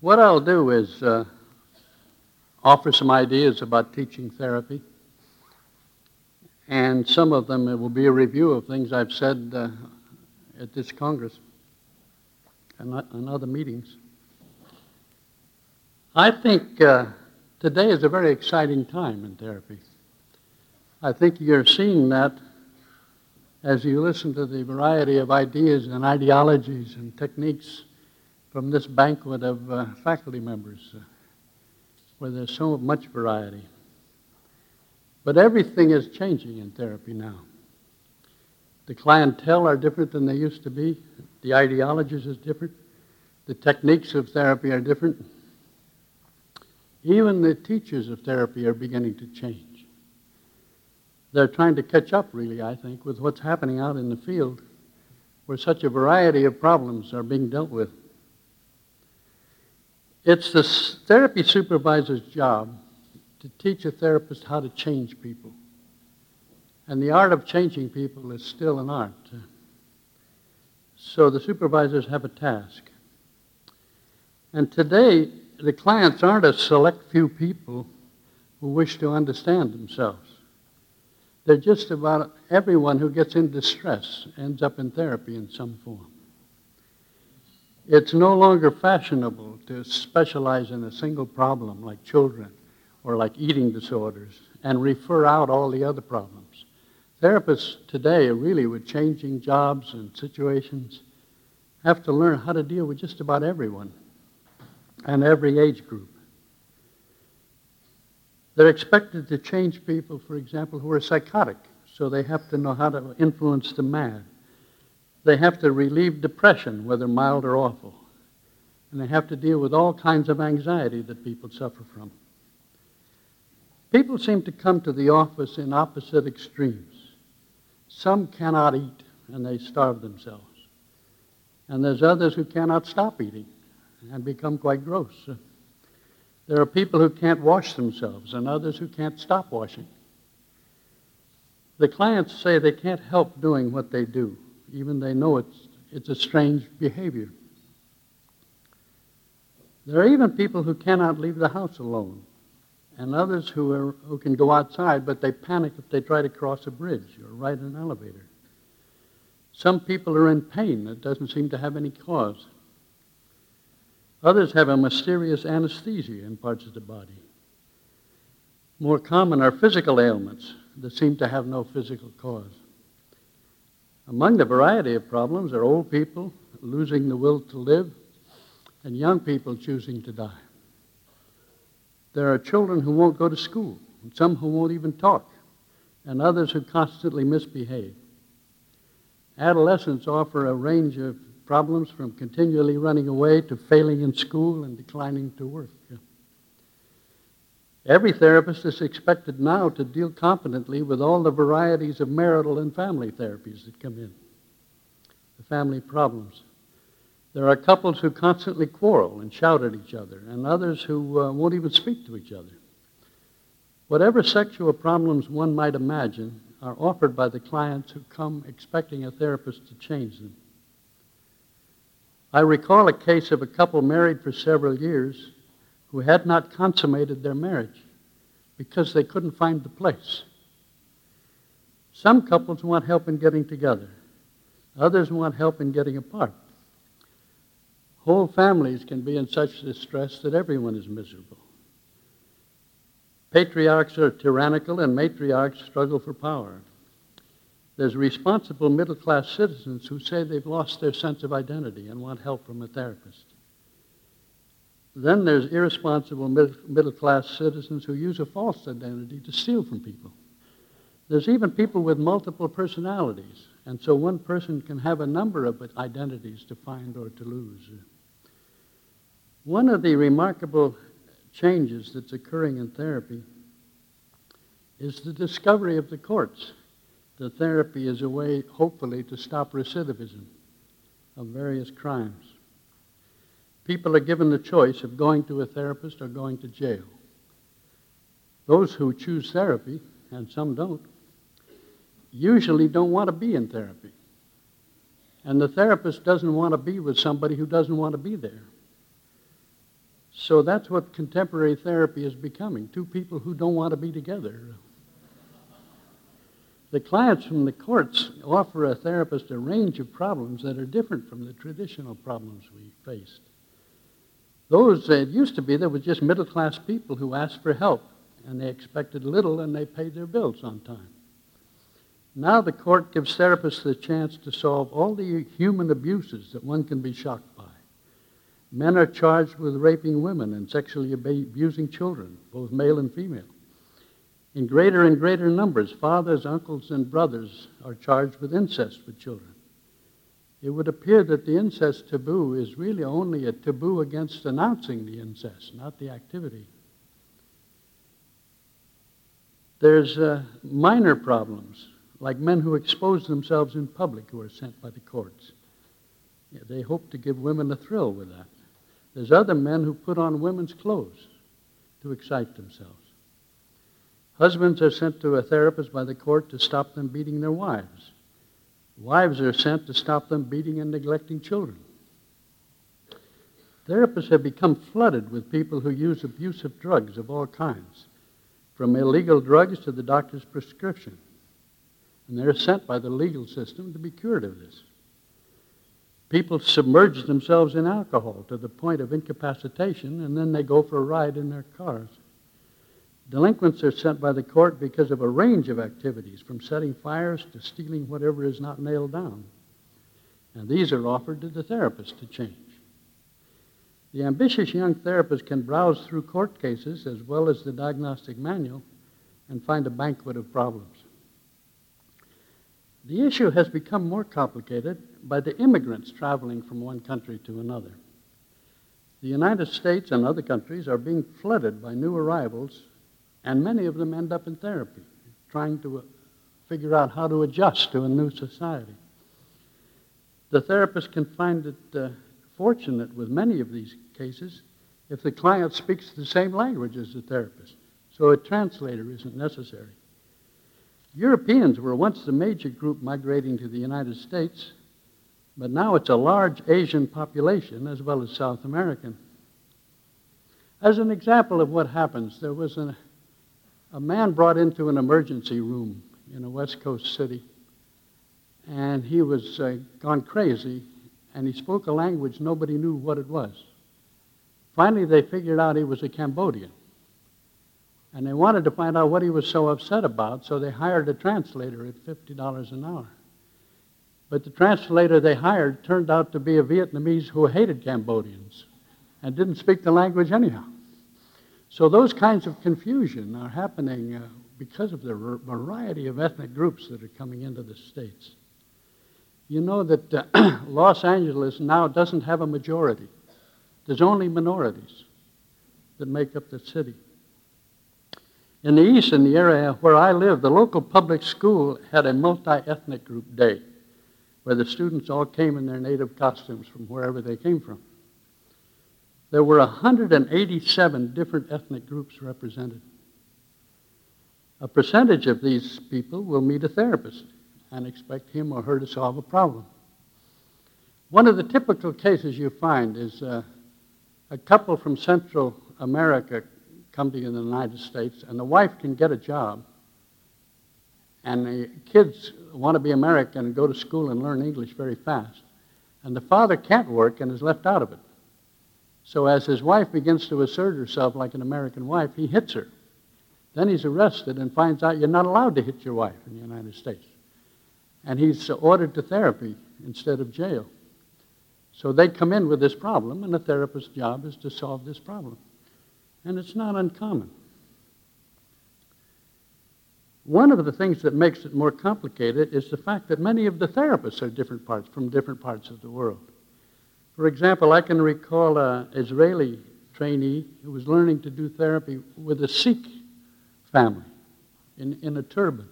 What I'll do is uh, offer some ideas about teaching therapy, and some of them it will be a review of things I've said uh, at this Congress and, and other meetings. I think uh, today is a very exciting time in therapy. I think you're seeing that as you listen to the variety of ideas and ideologies and techniques from this banquet of uh, faculty members uh, where there's so much variety. But everything is changing in therapy now. The clientele are different than they used to be. The ideologies is different. The techniques of therapy are different. Even the teachers of therapy are beginning to change. They're trying to catch up, really, I think, with what's happening out in the field where such a variety of problems are being dealt with. It's the therapy supervisor's job to teach a therapist how to change people. And the art of changing people is still an art. So the supervisors have a task. And today, the clients aren't a select few people who wish to understand themselves. They're just about everyone who gets in distress ends up in therapy in some form. It's no longer fashionable to specialize in a single problem like children or like eating disorders and refer out all the other problems. Therapists today, really with changing jobs and situations, have to learn how to deal with just about everyone and every age group. They're expected to change people, for example, who are psychotic, so they have to know how to influence the mad they have to relieve depression, whether mild or awful. And they have to deal with all kinds of anxiety that people suffer from. People seem to come to the office in opposite extremes. Some cannot eat and they starve themselves. And there's others who cannot stop eating and become quite gross. There are people who can't wash themselves and others who can't stop washing. The clients say they can't help doing what they do even they know it's, it's a strange behavior. There are even people who cannot leave the house alone, and others who, are, who can go outside, but they panic if they try to cross a bridge or ride an elevator. Some people are in pain that doesn't seem to have any cause. Others have a mysterious anesthesia in parts of the body. More common are physical ailments that seem to have no physical cause. Among the variety of problems are old people losing the will to live and young people choosing to die. There are children who won't go to school, some who won't even talk, and others who constantly misbehave. Adolescents offer a range of problems from continually running away to failing in school and declining to work. Every therapist is expected now to deal competently with all the varieties of marital and family therapies that come in, the family problems. There are couples who constantly quarrel and shout at each other, and others who uh, won't even speak to each other. Whatever sexual problems one might imagine are offered by the clients who come expecting a therapist to change them. I recall a case of a couple married for several years who had not consummated their marriage because they couldn't find the place. Some couples want help in getting together, others want help in getting apart. Whole families can be in such distress that everyone is miserable. Patriarchs are tyrannical and matriarchs struggle for power. There's responsible middle class citizens who say they've lost their sense of identity and want help from a therapist. Then there's irresponsible middle class citizens who use a false identity to steal from people. There's even people with multiple personalities, and so one person can have a number of identities to find or to lose. One of the remarkable changes that's occurring in therapy is the discovery of the courts The therapy is a way, hopefully, to stop recidivism of various crimes people are given the choice of going to a therapist or going to jail. Those who choose therapy, and some don't, usually don't want to be in therapy. And the therapist doesn't want to be with somebody who doesn't want to be there. So that's what contemporary therapy is becoming two people who don't want to be together. The clients from the courts offer a therapist a range of problems that are different from the traditional problems we faced. Those, uh, it used to be, there were just middle class people who asked for help, and they expected little and they paid their bills on time. Now the court gives therapists the chance to solve all the human abuses that one can be shocked by. Men are charged with raping women and sexually abusing children, both male and female. In greater and greater numbers, fathers, uncles, and brothers are charged with incest with children. It would appear that the incest taboo is really only a taboo against announcing the incest, not the activity. There's uh, minor problems, like men who expose themselves in public who are sent by the courts. Yeah, they hope to give women a thrill with that. There's other men who put on women's clothes to excite themselves. Husbands are sent to a therapist by the court to stop them beating their wives. Wives are sent to stop them beating and neglecting children. Therapists have become flooded with people who use abusive drugs of all kinds, from illegal drugs to the doctor's prescription. And they're sent by the legal system to be cured of this. People submerge themselves in alcohol to the point of incapacitation, and then they go for a ride in their cars. Delinquents are sent by the court because of a range of activities, from setting fires to stealing whatever is not nailed down. And these are offered to the therapist to change. The ambitious young therapist can browse through court cases as well as the diagnostic manual and find a banquet of problems. The issue has become more complicated by the immigrants traveling from one country to another. The United States and other countries are being flooded by new arrivals and many of them end up in therapy, trying to uh, figure out how to adjust to a new society. The therapist can find it uh, fortunate with many of these cases if the client speaks the same language as the therapist, so a translator isn't necessary. Europeans were once the major group migrating to the United States, but now it's a large Asian population as well as South American. As an example of what happens, there was an, a man brought into an emergency room in a West Coast city, and he was uh, gone crazy, and he spoke a language nobody knew what it was. Finally, they figured out he was a Cambodian. And they wanted to find out what he was so upset about, so they hired a translator at $50 an hour. But the translator they hired turned out to be a Vietnamese who hated Cambodians and didn't speak the language anyhow. So those kinds of confusion are happening uh, because of the variety of ethnic groups that are coming into the states. You know that uh, Los Angeles now doesn't have a majority. There's only minorities that make up the city. In the east, in the area where I live, the local public school had a multi-ethnic group day where the students all came in their native costumes from wherever they came from. There were 187 different ethnic groups represented. A percentage of these people will meet a therapist and expect him or her to solve a problem. One of the typical cases you find is uh, a couple from Central America come to the United States, and the wife can get a job, and the kids want to be American and go to school and learn English very fast, and the father can't work and is left out of it. So as his wife begins to assert herself like an American wife, he hits her. Then he's arrested and finds out you're not allowed to hit your wife in the United States. And he's ordered to therapy instead of jail. So they come in with this problem, and the therapist's job is to solve this problem. And it's not uncommon. One of the things that makes it more complicated is the fact that many of the therapists are different parts from different parts of the world. For example, I can recall an Israeli trainee who was learning to do therapy with a Sikh family in, in a turban.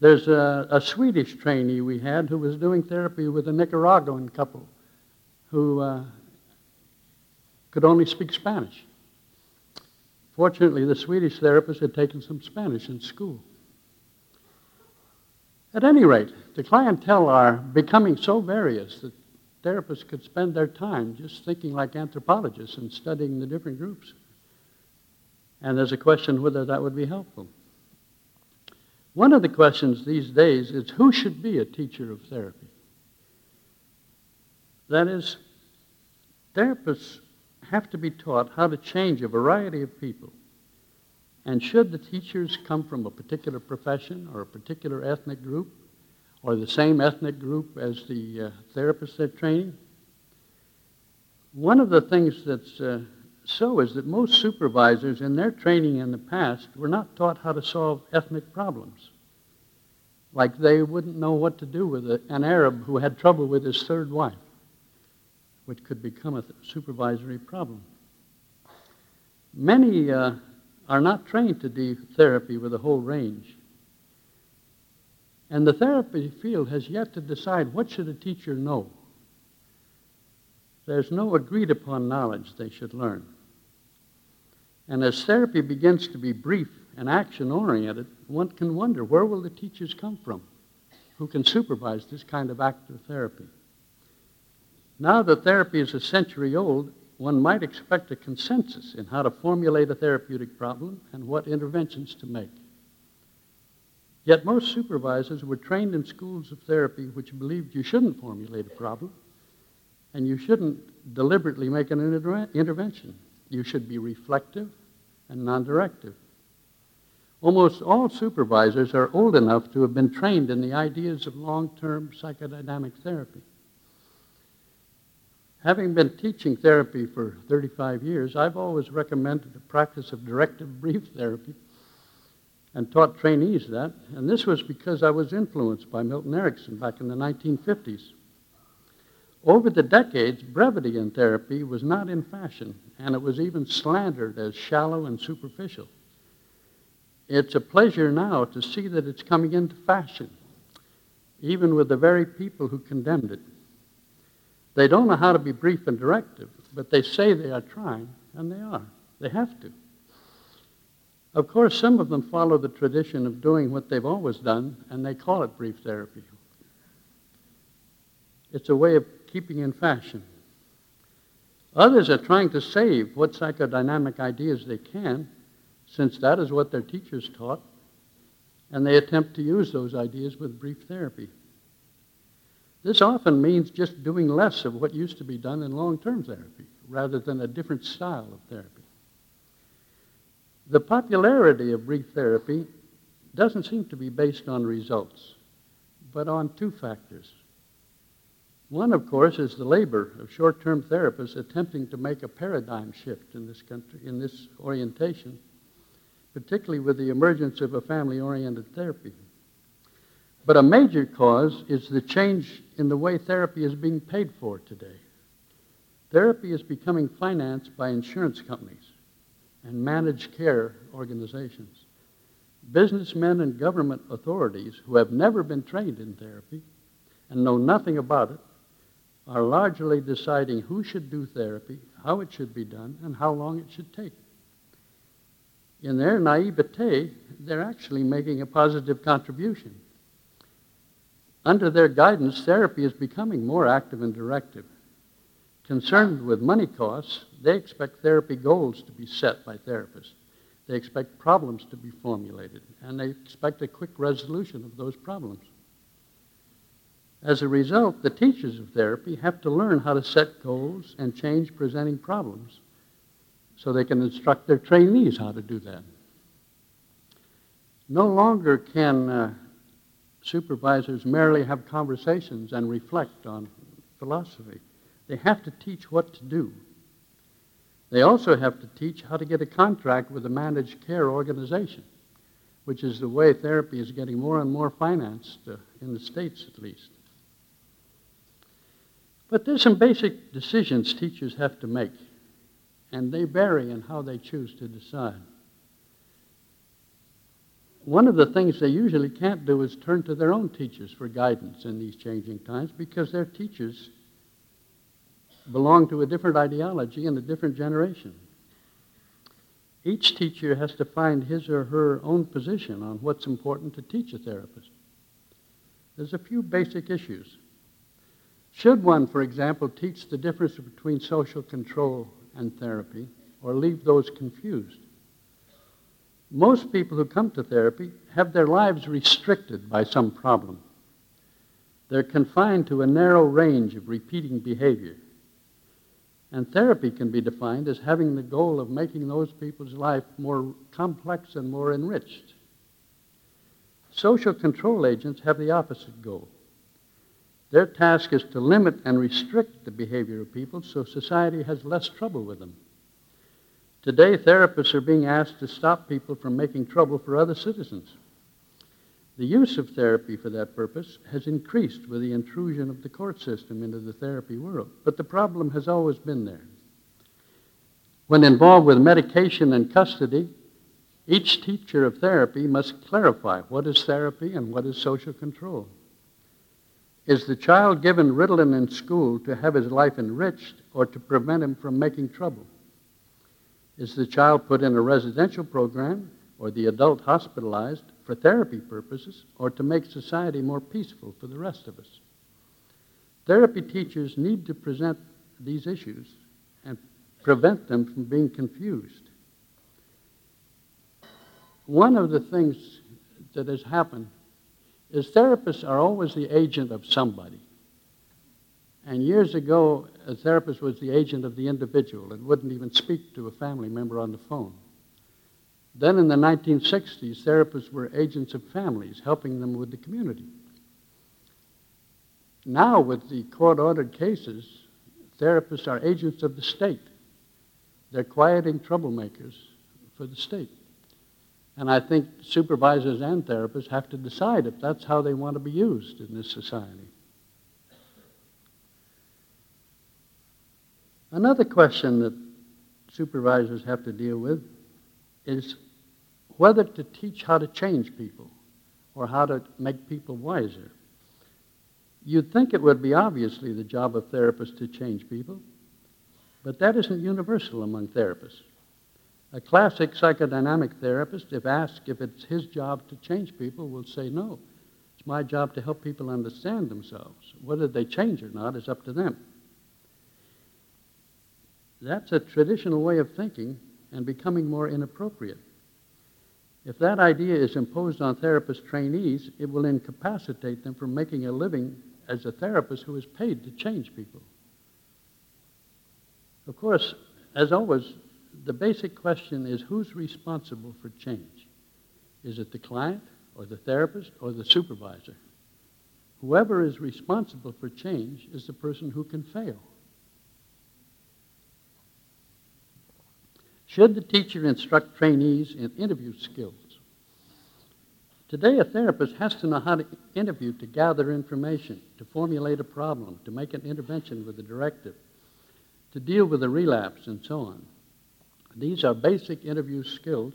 There's a, a, Swedish trainee we had who was doing therapy with a Nicaraguan couple who uh, could only speak Spanish. Fortunately, the Swedish therapist had taken some Spanish in school. At any rate, the clientele are becoming so various that therapists could spend their time just thinking like anthropologists and studying the different groups. And there's a question whether that would be helpful. One of the questions these days is who should be a teacher of therapy? That is, therapists have to be taught how to change a variety of people. And should the teachers come from a particular profession or a particular ethnic group, or the same ethnic group as the uh, therapists they're training? One of the things that's uh, so is that most supervisors in their training in the past were not taught how to solve ethnic problems. Like they wouldn't know what to do with a, an Arab who had trouble with his third wife, which could become a supervisory problem. Many uh, are not trained to do therapy with a whole range. And the therapy field has yet to decide what should a teacher know. There's no agreed upon knowledge they should learn. And as therapy begins to be brief and action oriented, one can wonder where will the teachers come from who can supervise this kind of active therapy? Now that therapy is a century old, one might expect a consensus in how to formulate a therapeutic problem and what interventions to make. Yet most supervisors were trained in schools of therapy which believed you shouldn't formulate a problem and you shouldn't deliberately make an inter- intervention. You should be reflective and non directive. Almost all supervisors are old enough to have been trained in the ideas of long term psychodynamic therapy. Having been teaching therapy for 35 years, I've always recommended the practice of directive brief therapy and taught trainees that. And this was because I was influenced by Milton Erickson back in the 1950s. Over the decades, brevity in therapy was not in fashion, and it was even slandered as shallow and superficial. It's a pleasure now to see that it's coming into fashion, even with the very people who condemned it. They don't know how to be brief and directive, but they say they are trying, and they are. They have to. Of course, some of them follow the tradition of doing what they've always done, and they call it brief therapy. It's a way of keeping in fashion. Others are trying to save what psychodynamic ideas they can, since that is what their teachers taught, and they attempt to use those ideas with brief therapy. This often means just doing less of what used to be done in long term therapy, rather than a different style of therapy. The popularity of brief therapy doesn't seem to be based on results, but on two factors. One, of course, is the labor of short term therapists attempting to make a paradigm shift in this country, in this orientation, particularly with the emergence of a family oriented therapy. But a major cause is the change in the way therapy is being paid for today. Therapy is becoming financed by insurance companies and managed care organizations. Businessmen and government authorities who have never been trained in therapy and know nothing about it are largely deciding who should do therapy, how it should be done, and how long it should take. In their naivete, they're actually making a positive contribution. Under their guidance, therapy is becoming more active and directive. Concerned with money costs, they expect therapy goals to be set by therapists. They expect problems to be formulated, and they expect a quick resolution of those problems. As a result, the teachers of therapy have to learn how to set goals and change presenting problems so they can instruct their trainees how to do that. No longer can uh, supervisors merely have conversations and reflect on philosophy. They have to teach what to do. They also have to teach how to get a contract with a managed care organization, which is the way therapy is getting more and more financed, uh, in the States at least. But there's some basic decisions teachers have to make, and they vary in how they choose to decide. One of the things they usually can't do is turn to their own teachers for guidance in these changing times because their teachers belong to a different ideology and a different generation. Each teacher has to find his or her own position on what's important to teach a therapist. There's a few basic issues. Should one, for example, teach the difference between social control and therapy, or leave those confused? Most people who come to therapy have their lives restricted by some problem. They're confined to a narrow range of repeating behavior. And therapy can be defined as having the goal of making those people's life more complex and more enriched. Social control agents have the opposite goal. Their task is to limit and restrict the behavior of people so society has less trouble with them. Today, therapists are being asked to stop people from making trouble for other citizens. The use of therapy for that purpose has increased with the intrusion of the court system into the therapy world, but the problem has always been there. When involved with medication and custody, each teacher of therapy must clarify what is therapy and what is social control. Is the child given Ritalin in school to have his life enriched or to prevent him from making trouble? Is the child put in a residential program or the adult hospitalized for therapy purposes or to make society more peaceful for the rest of us? Therapy teachers need to present these issues and prevent them from being confused. One of the things that has happened is therapists are always the agent of somebody. And years ago, a therapist was the agent of the individual and wouldn't even speak to a family member on the phone. Then in the 1960s, therapists were agents of families, helping them with the community. Now, with the court ordered cases, therapists are agents of the state. They're quieting troublemakers for the state. And I think supervisors and therapists have to decide if that's how they want to be used in this society. Another question that supervisors have to deal with is whether to teach how to change people or how to make people wiser. You'd think it would be obviously the job of therapists to change people, but that isn't universal among therapists. A classic psychodynamic therapist, if asked if it's his job to change people, will say no. It's my job to help people understand themselves. Whether they change or not is up to them. That's a traditional way of thinking and becoming more inappropriate. If that idea is imposed on therapist trainees, it will incapacitate them from making a living as a therapist who is paid to change people. Of course, as always, the basic question is who's responsible for change? Is it the client or the therapist or the supervisor? Whoever is responsible for change is the person who can fail. Should the teacher instruct trainees in interview skills? Today, a therapist has to know how to interview to gather information, to formulate a problem, to make an intervention with a directive, to deal with a relapse, and so on. These are basic interview skills,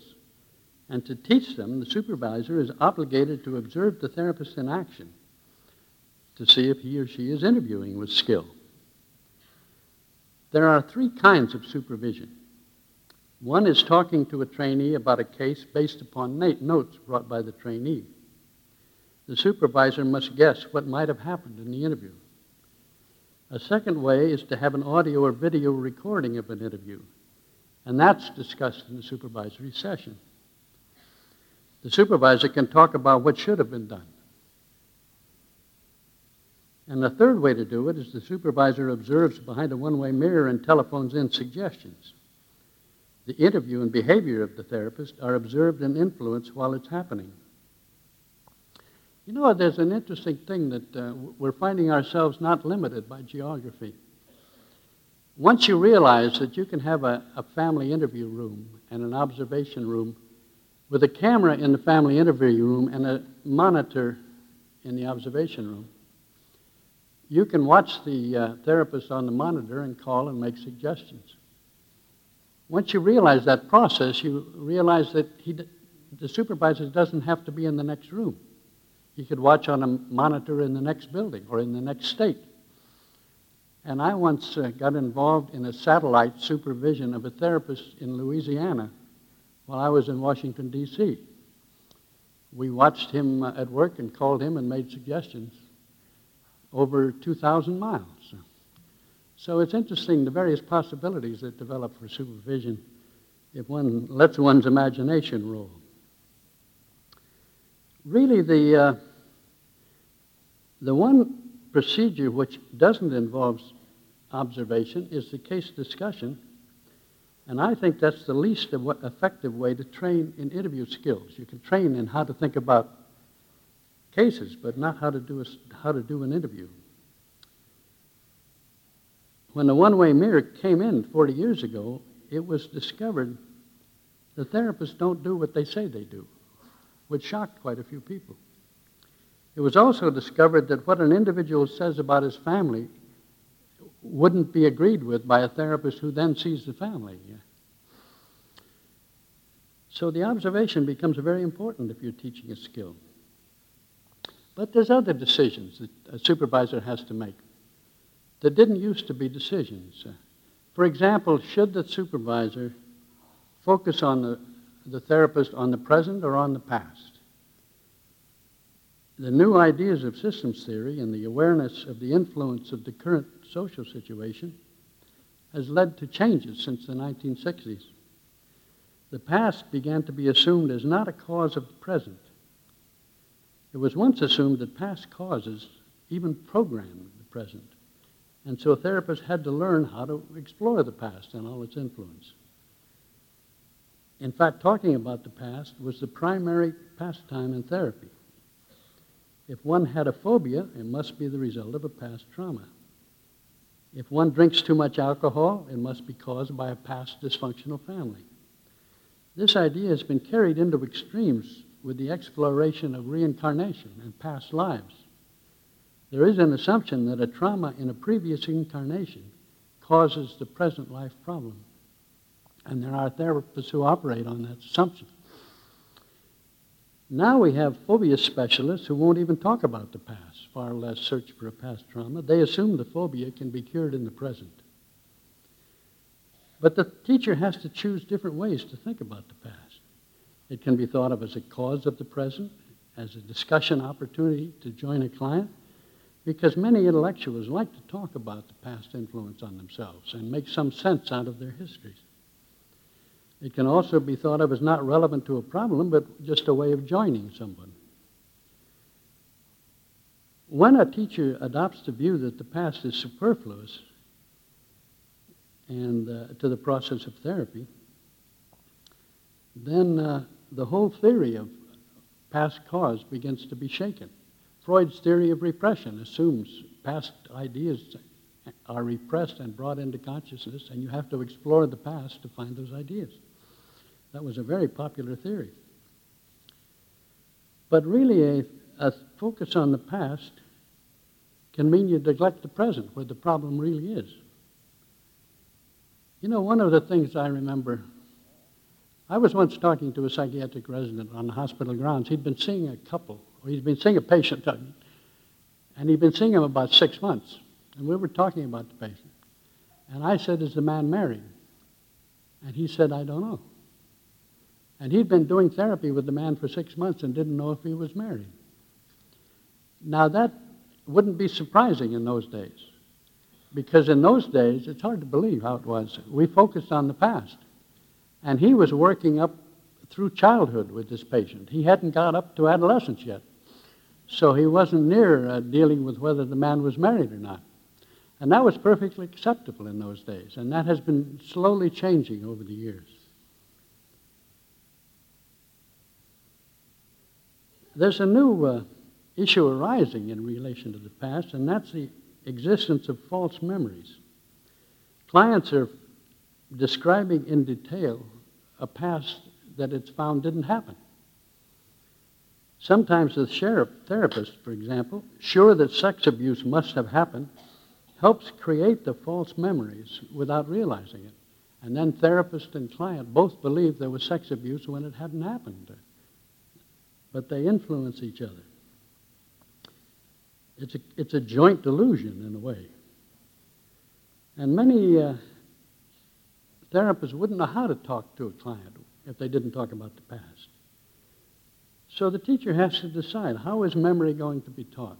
and to teach them, the supervisor is obligated to observe the therapist in action to see if he or she is interviewing with skill. There are three kinds of supervision one is talking to a trainee about a case based upon notes brought by the trainee. The supervisor must guess what might have happened in the interview. A second way is to have an audio or video recording of an interview, and that's discussed in the supervisory session. The supervisor can talk about what should have been done. And the third way to do it is the supervisor observes behind a one way mirror and telephones in suggestions. The interview and behavior of the therapist are observed and influenced while it's happening. You know, there's an interesting thing that uh, we're finding ourselves not limited by geography. Once you realize that you can have a, a family interview room and an observation room with a camera in the family interview room and a monitor in the observation room, you can watch the uh, therapist on the monitor and call and make suggestions. Once you realize that process, you realize that he, the supervisor doesn't have to be in the next room. He could watch on a monitor in the next building or in the next state. And I once uh, got involved in a satellite supervision of a therapist in Louisiana while I was in Washington, D.C. We watched him uh, at work and called him and made suggestions. over 2,000 miles. So it's interesting the various possibilities that develop for supervision if one lets one's imagination roll. Really, the, uh, the one procedure which doesn't involve observation is the case discussion, and I think that's the least effective way to train in interview skills. You can train in how to think about cases, but not how to do, a, how to do an interview. When the one way mirror came in 40 years ago, it was discovered the therapists don't do what they say they do, which shocked quite a few people. It was also discovered that what an individual says about his family wouldn't be agreed with by a therapist who then sees the family. So the observation becomes very important if you're teaching a skill. But there's other decisions that a supervisor has to make that didn't used to be decisions. For example, should the supervisor focus on the, the therapist on the present or on the past? The new ideas of systems theory and the awareness of the influence of the current social situation has led to changes since the 1960s. The past began to be assumed as not a cause of the present. It was once assumed that past causes even programmed the present. And so therapists had to learn how to explore the past and all its influence. In fact, talking about the past was the primary pastime in therapy. If one had a phobia, it must be the result of a past trauma. If one drinks too much alcohol, it must be caused by a past dysfunctional family. This idea has been carried into extremes with the exploration of reincarnation and past lives. There is an assumption that a trauma in a previous incarnation causes the present life problem. And there are therapists who operate on that assumption. Now we have phobia specialists who won't even talk about the past, far less search for a past trauma. They assume the phobia can be cured in the present. But the teacher has to choose different ways to think about the past. It can be thought of as a cause of the present, as a discussion opportunity to join a client, because many intellectuals like to talk about the past influence on themselves and make some sense out of their histories. It can also be thought of as not relevant to a problem, but just a way of joining someone. When a teacher adopts the view that the past is superfluous and uh, to the process of therapy, then uh, the whole theory of past cause begins to be shaken. Freud's theory of repression assumes past ideas are repressed and brought into consciousness, and you have to explore the past to find those ideas. That was a very popular theory. But really, a, a focus on the past can mean you neglect the present, where the problem really is. You know, one of the things I remember, I was once talking to a psychiatric resident on the hospital grounds. He'd been seeing a couple, he'd been seeing a patient, and he'd been seeing him about six months. And we were talking about the patient. And I said, Is the man married? And he said, I don't know. And he'd been doing therapy with the man for six months and didn't know if he was married. Now, that wouldn't be surprising in those days. Because in those days, it's hard to believe how it was. We focused on the past. And he was working up through childhood with this patient. He hadn't got up to adolescence yet. So he wasn't near uh, dealing with whether the man was married or not. And that was perfectly acceptable in those days. And that has been slowly changing over the years. there's a new uh, issue arising in relation to the past, and that's the existence of false memories. Clients are describing in detail a past that it's found didn't happen. Sometimes the sheriff therapist, for example, sure that sex abuse must have happened, helps create the false memories without realizing it. And then therapist and client both believe there was sex abuse when it hadn't happened but they influence each other. It's a, it's a joint delusion in a way. And many uh, therapists wouldn't know how to talk to a client if they didn't talk about the past. So the teacher has to decide how is memory going to be taught?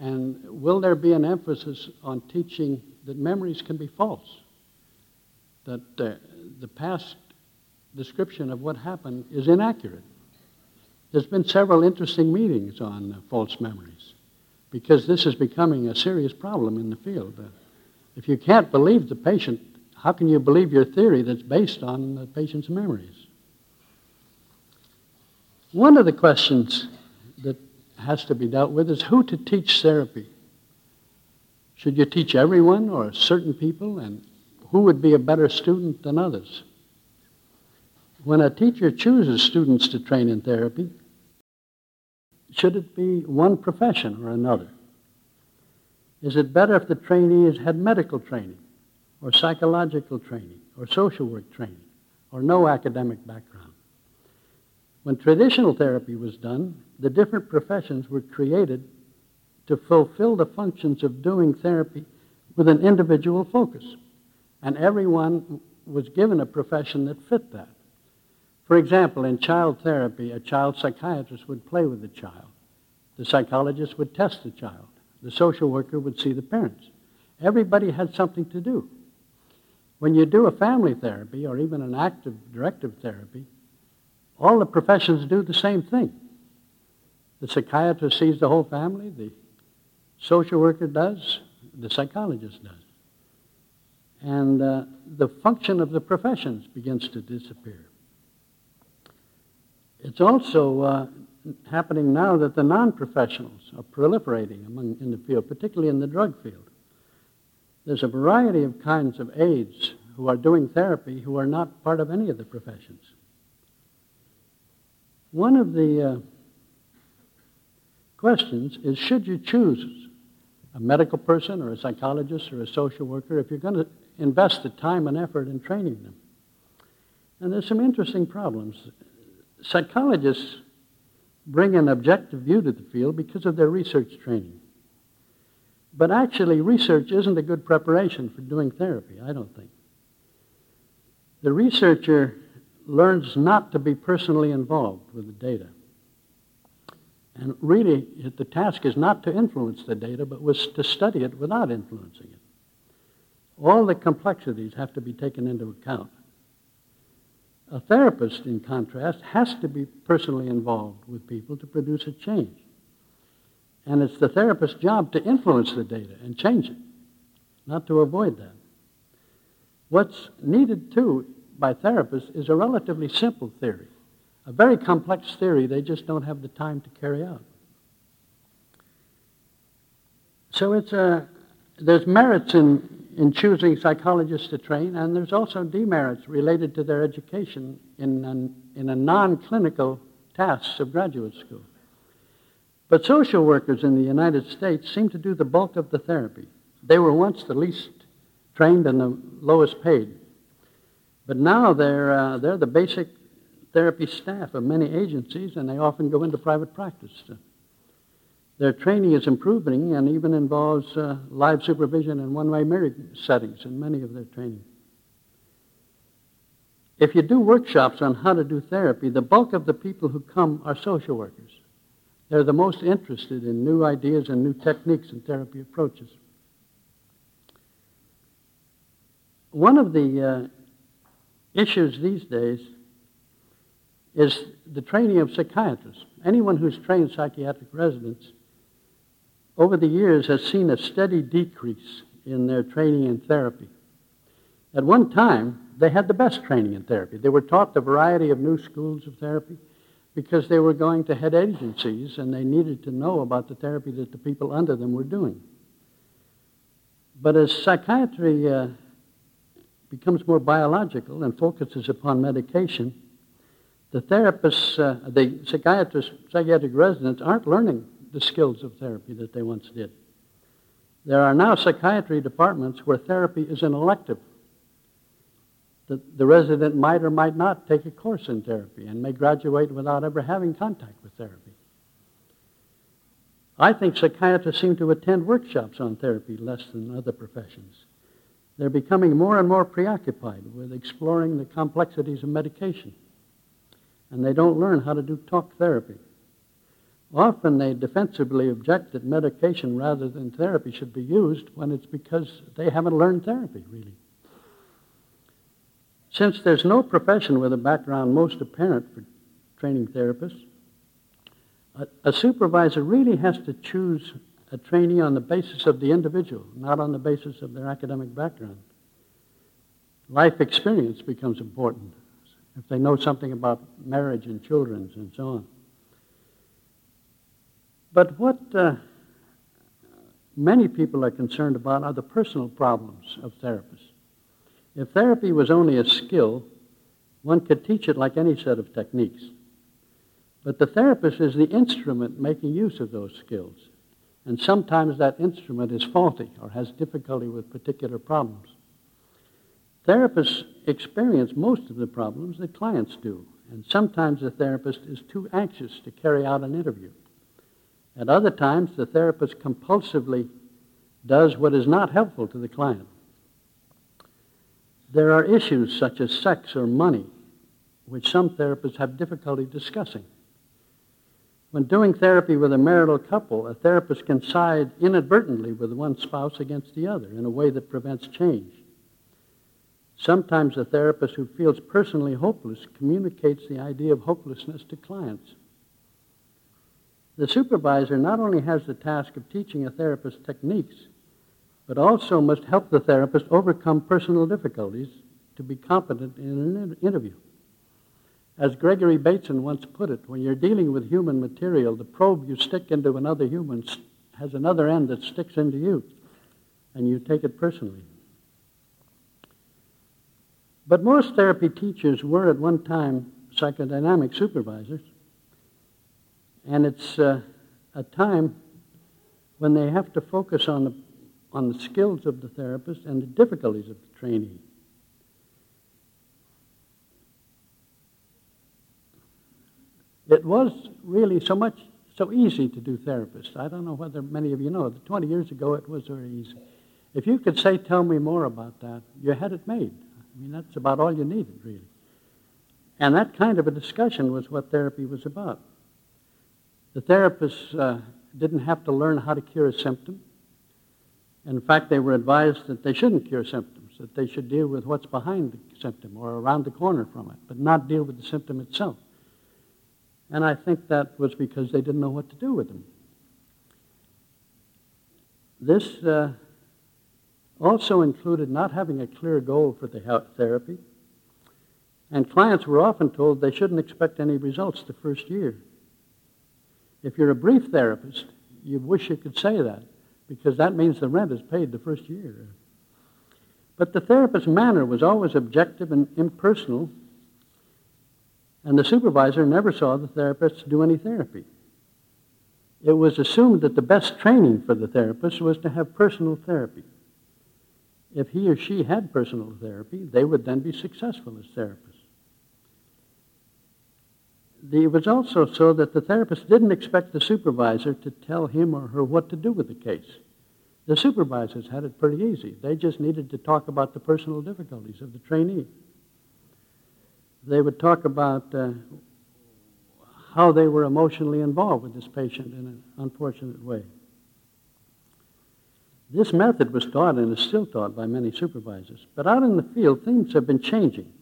And will there be an emphasis on teaching that memories can be false? That uh, the past description of what happened is inaccurate? There's been several interesting meetings on uh, false memories because this is becoming a serious problem in the field. Uh, if you can't believe the patient, how can you believe your theory that's based on the patient's memories? One of the questions that has to be dealt with is who to teach therapy. Should you teach everyone or certain people, and who would be a better student than others? When a teacher chooses students to train in therapy, should it be one profession or another? Is it better if the trainees had medical training, or psychological training, or social work training, or no academic background? When traditional therapy was done, the different professions were created to fulfill the functions of doing therapy with an individual focus. And everyone was given a profession that fit that. For example, in child therapy, a child psychiatrist would play with the child. The psychologist would test the child. The social worker would see the parents. Everybody had something to do. When you do a family therapy or even an active directive therapy, all the professions do the same thing. The psychiatrist sees the whole family, the social worker does, the psychologist does. And uh, the function of the professions begins to disappear. It's also uh, happening now that the non professionals are proliferating among, in the field, particularly in the drug field. There's a variety of kinds of aides who are doing therapy who are not part of any of the professions. One of the uh, questions is should you choose a medical person or a psychologist or a social worker if you're going to invest the time and effort in training them? And there's some interesting problems psychologists bring an objective view to the field because of their research training. But actually, research isn't a good preparation for doing therapy, I don't think. The researcher learns not to be personally involved with the data. And really, the task is not to influence the data, but was to study it without influencing it. All the complexities have to be taken into account. A therapist, in contrast, has to be personally involved with people to produce a change. And it's the therapist's job to influence the data and change it, not to avoid that. What's needed, too, by therapists is a relatively simple theory. A very complex theory they just don't have the time to carry out. So it's a, there's merits in in choosing psychologists to train, and there's also demerits related to their education in, an, in a non clinical tasks of graduate school. But social workers in the United States seem to do the bulk of the therapy. They were once the least trained and the lowest paid. But now they're, uh, they're the basic therapy staff of many agencies, and they often go into private practice. Their training is improving and even involves uh, live supervision and one way mirroring settings in many of their training. If you do workshops on how to do therapy, the bulk of the people who come are social workers. They're the most interested in new ideas and new techniques and therapy approaches. One of the uh, issues these days is the training of psychiatrists. Anyone who's trained psychiatric residents over the years has seen a steady decrease in their training in therapy. At one time, they had the best training in therapy. They were taught the variety of new schools of therapy because they were going to head agencies and they needed to know about the therapy that the people under them were doing. But as psychiatry uh, becomes more biological and focuses upon medication, the therapists, uh, the psychiatrists, psychiatric residents aren't learning the skills of therapy that they once did. There are now psychiatry departments where therapy is an elective. The, the resident might or might not take a course in therapy and may graduate without ever having contact with therapy. I think psychiatrists seem to attend workshops on therapy less than other professions. They're becoming more and more preoccupied with exploring the complexities of medication, and they don't learn how to do talk therapy. Often they defensively object that medication rather than therapy should be used when it's because they haven't learned therapy, really. Since there's no profession with a background most apparent for training therapists, a, a supervisor really has to choose a trainee on the basis of the individual, not on the basis of their academic background. Life experience becomes important if they know something about marriage and children and so on. But what uh, many people are concerned about are the personal problems of therapists. If therapy was only a skill, one could teach it like any set of techniques. But the therapist is the instrument making use of those skills. And sometimes that instrument is faulty or has difficulty with particular problems. Therapists experience most of the problems that clients do, and sometimes the therapist is too anxious to carry out an interview. At other times, the therapist compulsively does what is not helpful to the client. There are issues such as sex or money, which some therapists have difficulty discussing. When doing therapy with a marital couple, a therapist can side inadvertently with one spouse against the other in a way that prevents change. Sometimes a therapist who feels personally hopeless communicates the idea of hopelessness to clients. The supervisor not only has the task of teaching a therapist techniques, but also must help the therapist overcome personal difficulties to be competent in an interview. As Gregory Bateson once put it, when you're dealing with human material, the probe you stick into another human has another end that sticks into you, and you take it personally. But most therapy teachers were at one time psychodynamic supervisors, and it's uh, a time when they have to focus on the, on the skills of the therapist and the difficulties of the trainee. It was really so much, so easy to do therapists. I don't know whether many of you know. 20 years ago, it was very easy. If you could say, tell me more about that, you had it made. I mean, that's about all you needed, really. And that kind of a discussion was what therapy was about. The therapists uh, didn't have to learn how to cure a symptom. In fact, they were advised that they shouldn't cure symptoms, that they should deal with what's behind the symptom or around the corner from it, but not deal with the symptom itself. And I think that was because they didn't know what to do with them. This uh, also included not having a clear goal for the therapy, and clients were often told they shouldn't expect any results the first year. If you're a brief therapist, you wish you could say that, because that means the rent is paid the first year. But the therapist's manner was always objective and impersonal and the supervisor never saw the therapist do any therapy. It was assumed that the best training for the therapist was to have personal therapy. If he or she had personal therapy, they would then be successful as therapists. It was also so that the therapist didn't expect the supervisor to tell him or her what to do with the case. The supervisors had it pretty easy. They just needed to talk about the personal difficulties of the trainee they would talk about uh, how they were emotionally involved with this patient in an unfortunate way. This method was taught and is still taught by many supervisors. But out in the field, things have been changing.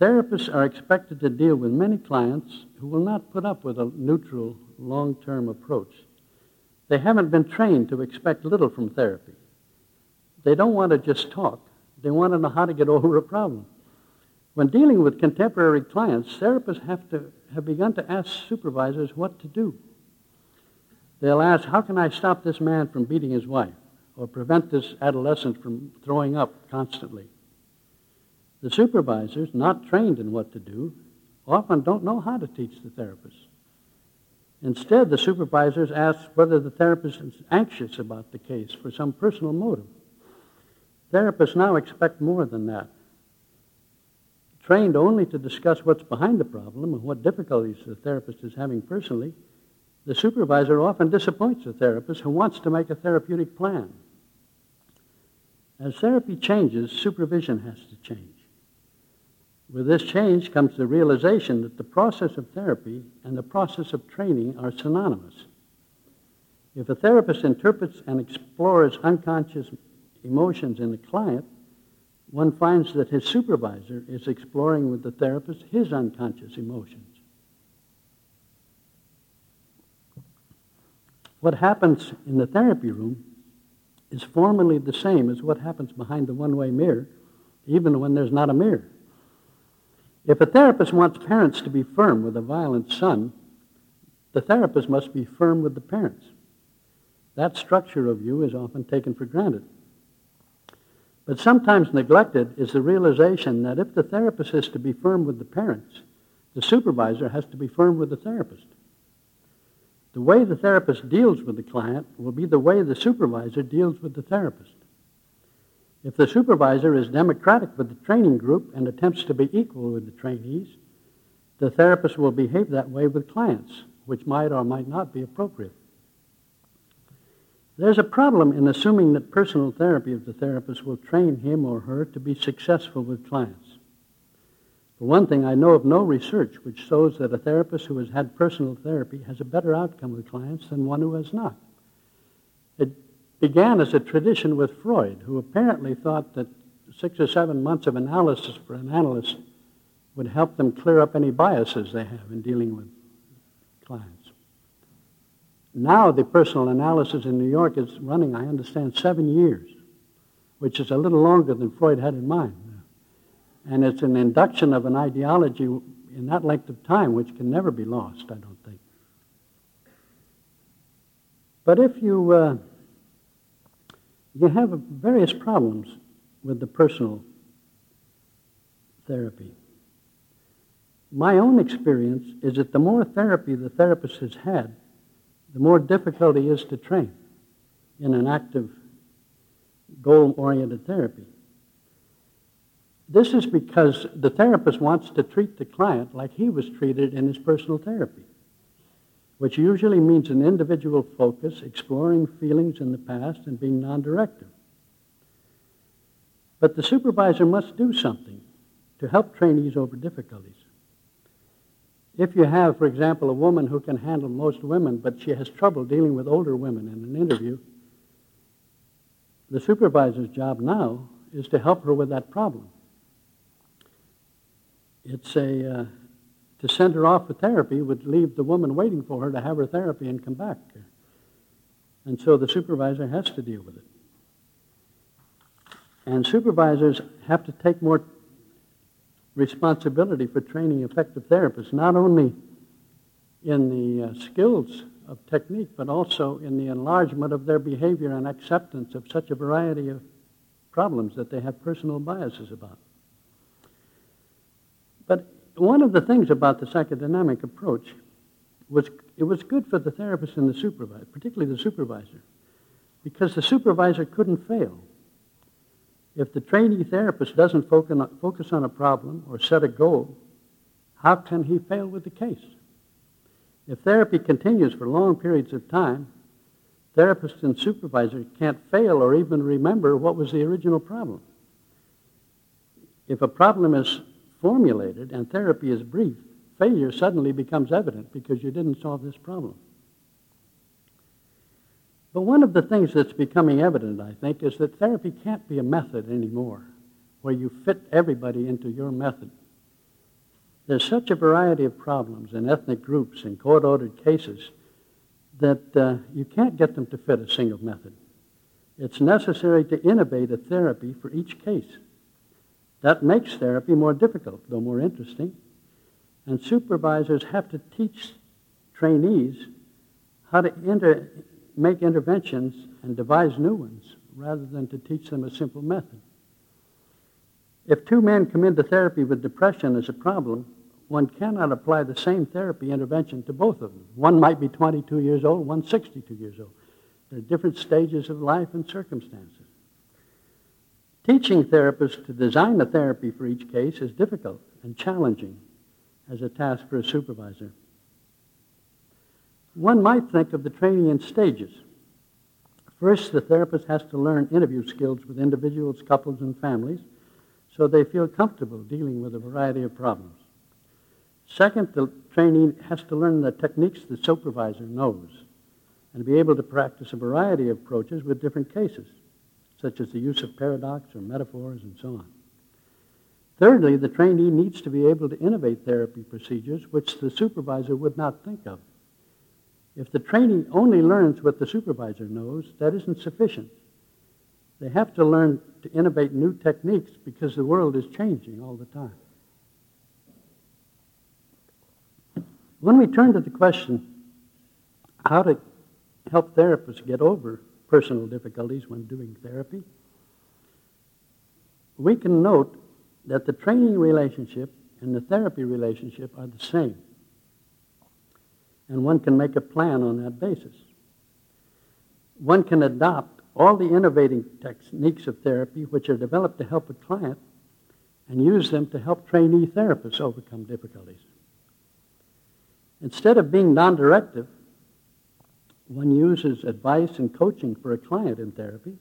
Therapists are expected to deal with many clients who will not put up with a neutral, long term approach. They haven't been trained to expect little from therapy. They don't want to just talk, they want to know how to get over a problem. When dealing with contemporary clients, therapists have to have begun to ask supervisors what to do. They'll ask, How can I stop this man from beating his wife? Or prevent this adolescent from throwing up constantly? The supervisors, not trained in what to do, often don't know how to teach the therapist. Instead, the supervisors ask whether the therapist is anxious about the case for some personal motive. Therapists now expect more than that trained only to discuss what's behind the problem and what difficulties the therapist is having personally, the supervisor often disappoints the therapist who wants to make a therapeutic plan. As therapy changes, supervision has to change. With this change comes the realization that the process of therapy and the process of training are synonymous. If a therapist interprets and explores unconscious emotions in a client, one finds that his supervisor is exploring with the therapist his unconscious emotions. What happens in the therapy room is formally the same as what happens behind the one way mirror, even when there's not a mirror. If a therapist wants parents to be firm with a violent son, the therapist must be firm with the parents. That structure of you is often taken for granted. But sometimes neglected is the realization that if the therapist is to be firm with the parents, the supervisor has to be firm with the therapist. The way the therapist deals with the client will be the way the supervisor deals with the therapist. If the supervisor is democratic with the training group and attempts to be equal with the trainees, the therapist will behave that way with clients, which might or might not be appropriate. There's a problem in assuming that personal therapy of the therapist will train him or her to be successful with clients. For one thing, I know of no research which shows that a therapist who has had personal therapy has a better outcome with clients than one who has not. It began as a tradition with Freud, who apparently thought that six or seven months of analysis for an analyst would help them clear up any biases they have in dealing with clients. Now, the personal analysis in New York is running, I understand, seven years, which is a little longer than Freud had in mind. And it's an induction of an ideology in that length of time which can never be lost, I don't think. But if you, uh, you have various problems with the personal therapy. My own experience is that the more therapy the therapist has had, the more difficult he is to train in an active, goal oriented therapy. This is because the therapist wants to treat the client like he was treated in his personal therapy, which usually means an individual focus, exploring feelings in the past, and being non directive. But the supervisor must do something to help trainees over difficulties. If you have, for example, a woman who can handle most women, but she has trouble dealing with older women in an interview, the supervisor's job now is to help her with that problem. It's a, uh, to send her off for therapy would leave the woman waiting for her to have her therapy and come back. And so the supervisor has to deal with it. And supervisors have to take more responsibility for training effective therapists, not only in the uh, skills of technique, but also in the enlargement of their behavior and acceptance of such a variety of problems that they have personal biases about. But one of the things about the psychodynamic approach was it was good for the therapist and the supervisor, particularly the supervisor, because the supervisor couldn't fail. If the trainee therapist doesn't focus on a problem or set a goal, how can he fail with the case? If therapy continues for long periods of time, therapist and supervisor can't fail or even remember what was the original problem. If a problem is formulated and therapy is brief, failure suddenly becomes evident because you didn't solve this problem. But one of the things that's becoming evident, I think, is that therapy can't be a method anymore where you fit everybody into your method. There's such a variety of problems in ethnic groups and court ordered cases that uh, you can't get them to fit a single method. It's necessary to innovate a therapy for each case. That makes therapy more difficult, though more interesting. And supervisors have to teach trainees how to inter- make interventions and devise new ones rather than to teach them a simple method. If two men come into therapy with depression as a problem, one cannot apply the same therapy intervention to both of them. One might be 22 years old, one 62 years old. There are different stages of life and circumstances. Teaching therapists to design a therapy for each case is difficult and challenging as a task for a supervisor. One might think of the training in stages. First, the therapist has to learn interview skills with individuals, couples, and families so they feel comfortable dealing with a variety of problems. Second, the trainee has to learn the techniques the supervisor knows and be able to practice a variety of approaches with different cases, such as the use of paradox or metaphors and so on. Thirdly, the trainee needs to be able to innovate therapy procedures which the supervisor would not think of. If the trainee only learns what the supervisor knows, that isn't sufficient. They have to learn to innovate new techniques because the world is changing all the time. When we turn to the question how to help therapists get over personal difficulties when doing therapy, we can note that the training relationship and the therapy relationship are the same. And one can make a plan on that basis. One can adopt all the innovating techniques of therapy which are developed to help a client and use them to help trainee therapists overcome difficulties. Instead of being non directive, one uses advice and coaching for a client in therapy,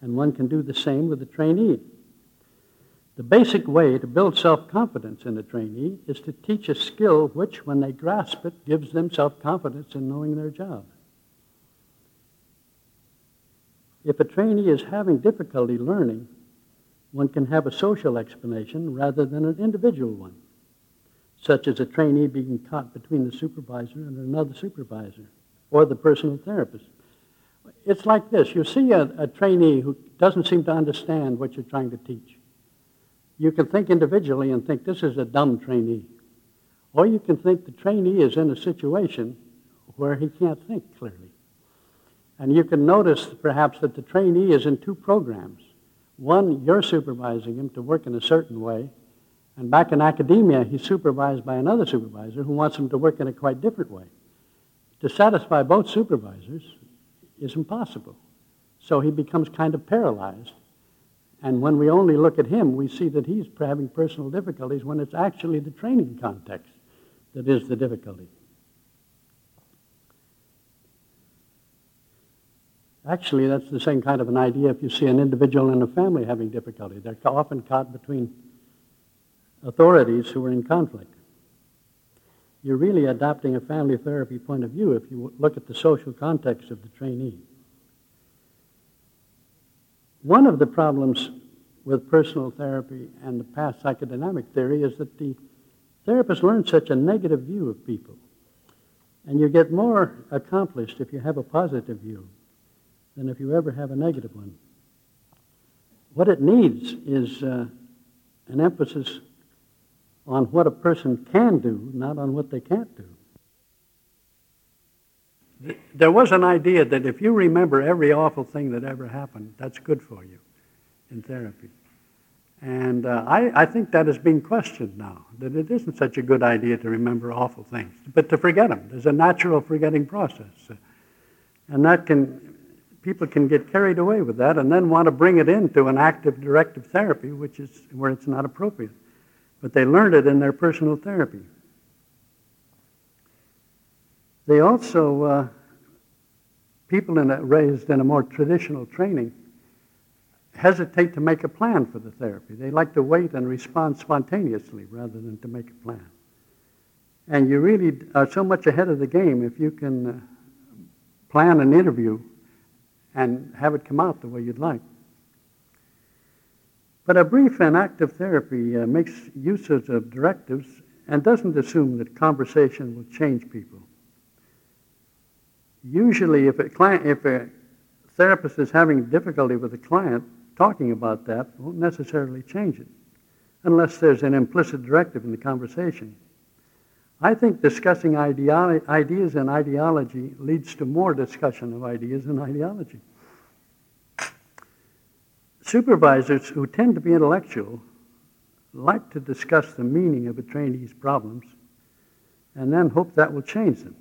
and one can do the same with a trainee. The basic way to build self confidence in a trainee is to teach a skill which, when they grasp it, gives them self confidence in knowing their job. If a trainee is having difficulty learning, one can have a social explanation rather than an individual one, such as a trainee being caught between the supervisor and another supervisor or the personal therapist. It's like this you see a, a trainee who doesn't seem to understand what you're trying to teach. You can think individually and think this is a dumb trainee. Or you can think the trainee is in a situation where he can't think clearly. And you can notice perhaps that the trainee is in two programs. One, you're supervising him to work in a certain way, and back in academia, he's supervised by another supervisor who wants him to work in a quite different way to satisfy both supervisors is impossible. So he becomes kind of paralyzed. And when we only look at him, we see that he's having personal difficulties when it's actually the training context that is the difficulty. Actually, that's the same kind of an idea if you see an individual in a family having difficulty. They're often caught between authorities who are in conflict you're really adopting a family therapy point of view if you look at the social context of the trainee. One of the problems with personal therapy and the past psychodynamic theory is that the therapist learns such a negative view of people. And you get more accomplished if you have a positive view than if you ever have a negative one. What it needs is uh, an emphasis on what a person can do, not on what they can't do. There was an idea that if you remember every awful thing that ever happened, that's good for you in therapy. And uh, I, I think that is being questioned now, that it isn't such a good idea to remember awful things, but to forget them. There's a natural forgetting process. And that can, people can get carried away with that and then want to bring it into an active directive therapy, which is where it's not appropriate but they learned it in their personal therapy. They also, uh, people in a, raised in a more traditional training, hesitate to make a plan for the therapy. They like to wait and respond spontaneously rather than to make a plan. And you really are so much ahead of the game if you can uh, plan an interview and have it come out the way you'd like. But a brief and active therapy uh, makes use of directives and doesn't assume that conversation will change people. Usually, if a, client, if a therapist is having difficulty with a client, talking about that won't necessarily change it unless there's an implicit directive in the conversation. I think discussing ideolo- ideas and ideology leads to more discussion of ideas and ideology. Supervisors who tend to be intellectual like to discuss the meaning of a trainee's problems and then hope that will change them.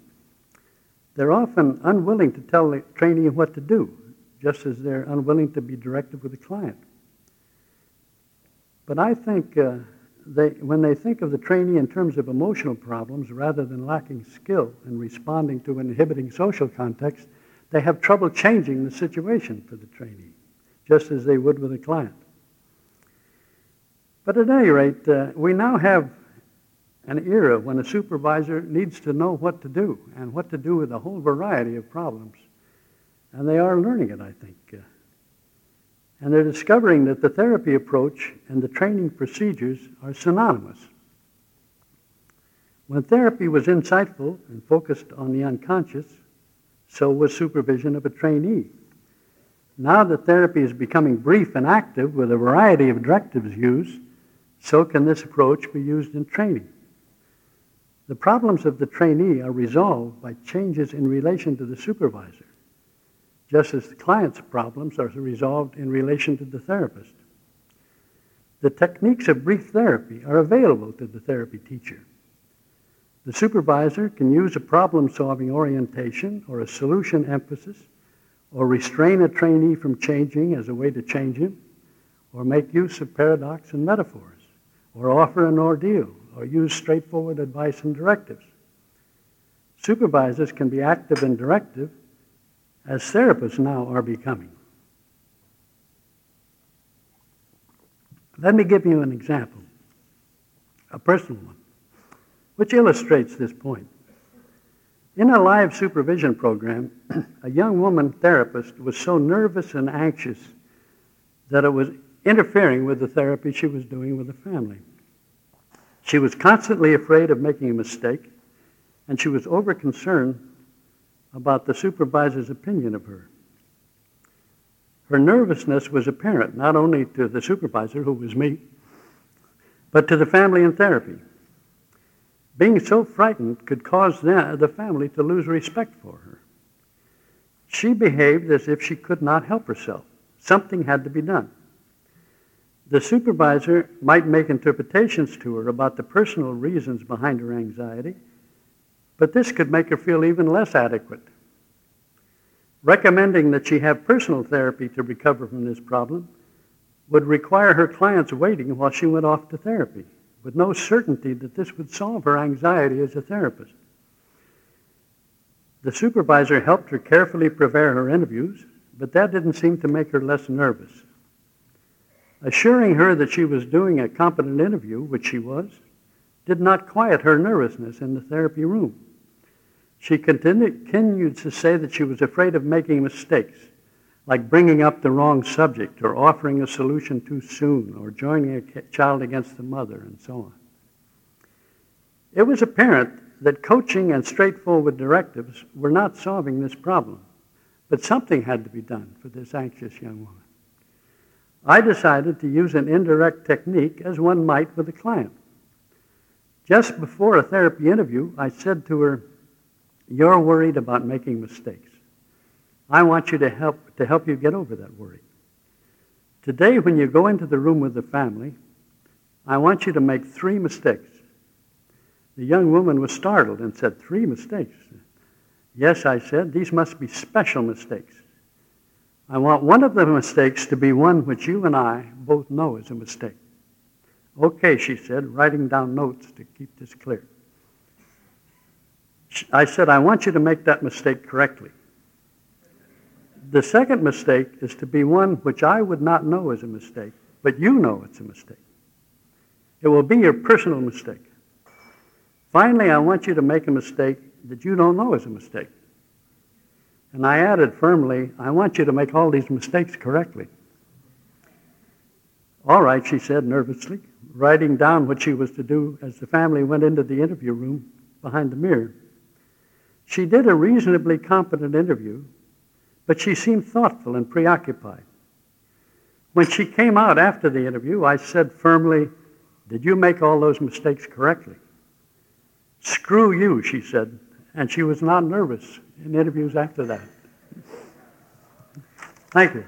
They're often unwilling to tell the trainee what to do, just as they're unwilling to be directive with the client. But I think uh, they, when they think of the trainee in terms of emotional problems rather than lacking skill in responding to an inhibiting social context, they have trouble changing the situation for the trainee just as they would with a client. But at any rate, uh, we now have an era when a supervisor needs to know what to do and what to do with a whole variety of problems. And they are learning it, I think. And they're discovering that the therapy approach and the training procedures are synonymous. When therapy was insightful and focused on the unconscious, so was supervision of a trainee. Now that therapy is becoming brief and active with a variety of directives used, so can this approach be used in training. The problems of the trainee are resolved by changes in relation to the supervisor, just as the client's problems are resolved in relation to the therapist. The techniques of brief therapy are available to the therapy teacher. The supervisor can use a problem solving orientation or a solution emphasis, or restrain a trainee from changing as a way to change him, or make use of paradox and metaphors, or offer an ordeal, or use straightforward advice and directives. Supervisors can be active and directive as therapists now are becoming. Let me give you an example, a personal one which illustrates this point. In a live supervision program, a young woman therapist was so nervous and anxious that it was interfering with the therapy she was doing with the family. She was constantly afraid of making a mistake, and she was over concerned about the supervisor's opinion of her. Her nervousness was apparent not only to the supervisor, who was me, but to the family in therapy. Being so frightened could cause the family to lose respect for her. She behaved as if she could not help herself. Something had to be done. The supervisor might make interpretations to her about the personal reasons behind her anxiety, but this could make her feel even less adequate. Recommending that she have personal therapy to recover from this problem would require her clients waiting while she went off to therapy with no certainty that this would solve her anxiety as a therapist. The supervisor helped her carefully prepare her interviews, but that didn't seem to make her less nervous. Assuring her that she was doing a competent interview, which she was, did not quiet her nervousness in the therapy room. She continued to say that she was afraid of making mistakes like bringing up the wrong subject or offering a solution too soon or joining a child against the mother and so on. It was apparent that coaching and straightforward directives were not solving this problem, but something had to be done for this anxious young woman. I decided to use an indirect technique as one might with a client. Just before a therapy interview, I said to her, You're worried about making mistakes. I want you to help to help you get over that worry. Today, when you go into the room with the family, I want you to make three mistakes. The young woman was startled and said, Three mistakes? Yes, I said, these must be special mistakes. I want one of the mistakes to be one which you and I both know is a mistake. Okay, she said, writing down notes to keep this clear. I said, I want you to make that mistake correctly. The second mistake is to be one which I would not know is a mistake, but you know it's a mistake. It will be your personal mistake. Finally, I want you to make a mistake that you don't know is a mistake. And I added firmly, I want you to make all these mistakes correctly. All right, she said nervously, writing down what she was to do as the family went into the interview room behind the mirror. She did a reasonably competent interview, but she seemed thoughtful and preoccupied. When she came out after the interview, I said firmly, Did you make all those mistakes correctly? Screw you, she said, and she was not nervous in interviews after that. Thank you.